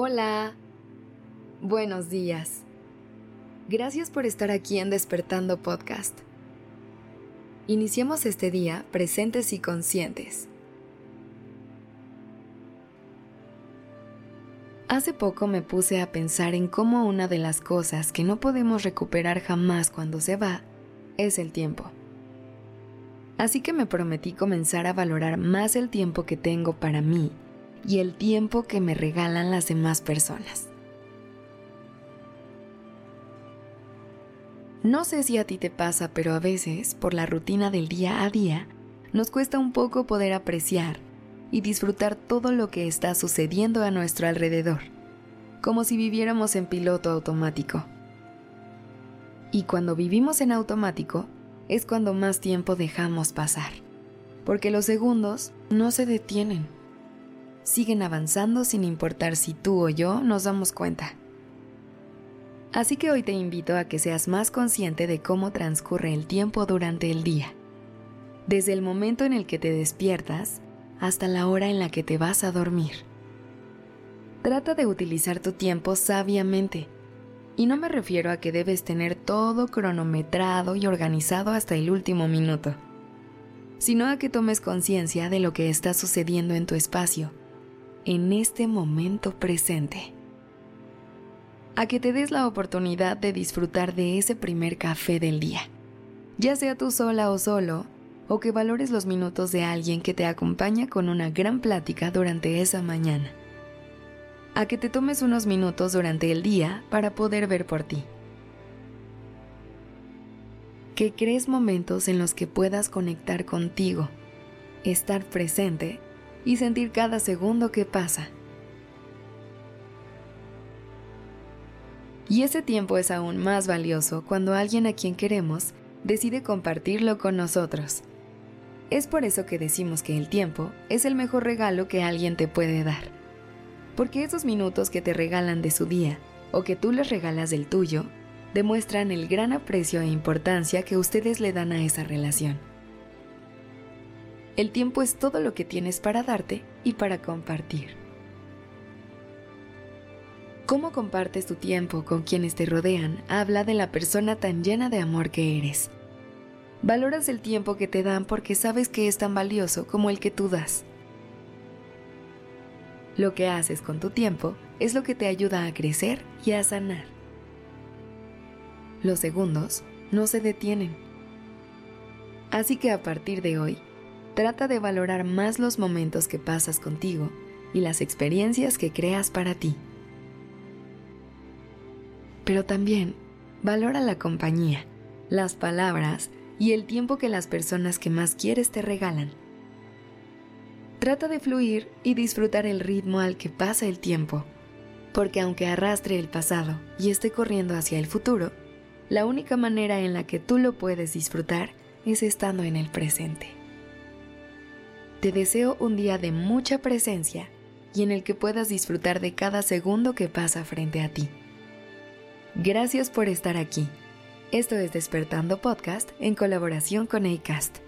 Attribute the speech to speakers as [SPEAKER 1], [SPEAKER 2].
[SPEAKER 1] Hola. Buenos días. Gracias por estar aquí en Despertando Podcast. Iniciemos este día presentes y conscientes. Hace poco me puse a pensar en cómo una de las cosas que no podemos recuperar jamás cuando se va es el tiempo. Así que me prometí comenzar a valorar más el tiempo que tengo para mí y el tiempo que me regalan las demás personas. No sé si a ti te pasa, pero a veces, por la rutina del día a día, nos cuesta un poco poder apreciar y disfrutar todo lo que está sucediendo a nuestro alrededor, como si viviéramos en piloto automático. Y cuando vivimos en automático, es cuando más tiempo dejamos pasar, porque los segundos no se detienen siguen avanzando sin importar si tú o yo nos damos cuenta. Así que hoy te invito a que seas más consciente de cómo transcurre el tiempo durante el día, desde el momento en el que te despiertas hasta la hora en la que te vas a dormir. Trata de utilizar tu tiempo sabiamente, y no me refiero a que debes tener todo cronometrado y organizado hasta el último minuto, sino a que tomes conciencia de lo que está sucediendo en tu espacio en este momento presente. A que te des la oportunidad de disfrutar de ese primer café del día, ya sea tú sola o solo, o que valores los minutos de alguien que te acompaña con una gran plática durante esa mañana. A que te tomes unos minutos durante el día para poder ver por ti. Que crees momentos en los que puedas conectar contigo, estar presente y sentir cada segundo que pasa. Y ese tiempo es aún más valioso cuando alguien a quien queremos decide compartirlo con nosotros. Es por eso que decimos que el tiempo es el mejor regalo que alguien te puede dar. Porque esos minutos que te regalan de su día o que tú les regalas del tuyo, demuestran el gran aprecio e importancia que ustedes le dan a esa relación. El tiempo es todo lo que tienes para darte y para compartir. Cómo compartes tu tiempo con quienes te rodean habla de la persona tan llena de amor que eres. Valoras el tiempo que te dan porque sabes que es tan valioso como el que tú das. Lo que haces con tu tiempo es lo que te ayuda a crecer y a sanar. Los segundos no se detienen. Así que a partir de hoy, Trata de valorar más los momentos que pasas contigo y las experiencias que creas para ti. Pero también valora la compañía, las palabras y el tiempo que las personas que más quieres te regalan. Trata de fluir y disfrutar el ritmo al que pasa el tiempo, porque aunque arrastre el pasado y esté corriendo hacia el futuro, la única manera en la que tú lo puedes disfrutar es estando en el presente. Te deseo un día de mucha presencia y en el que puedas disfrutar de cada segundo que pasa frente a ti. Gracias por estar aquí. Esto es Despertando Podcast en colaboración con ACAST.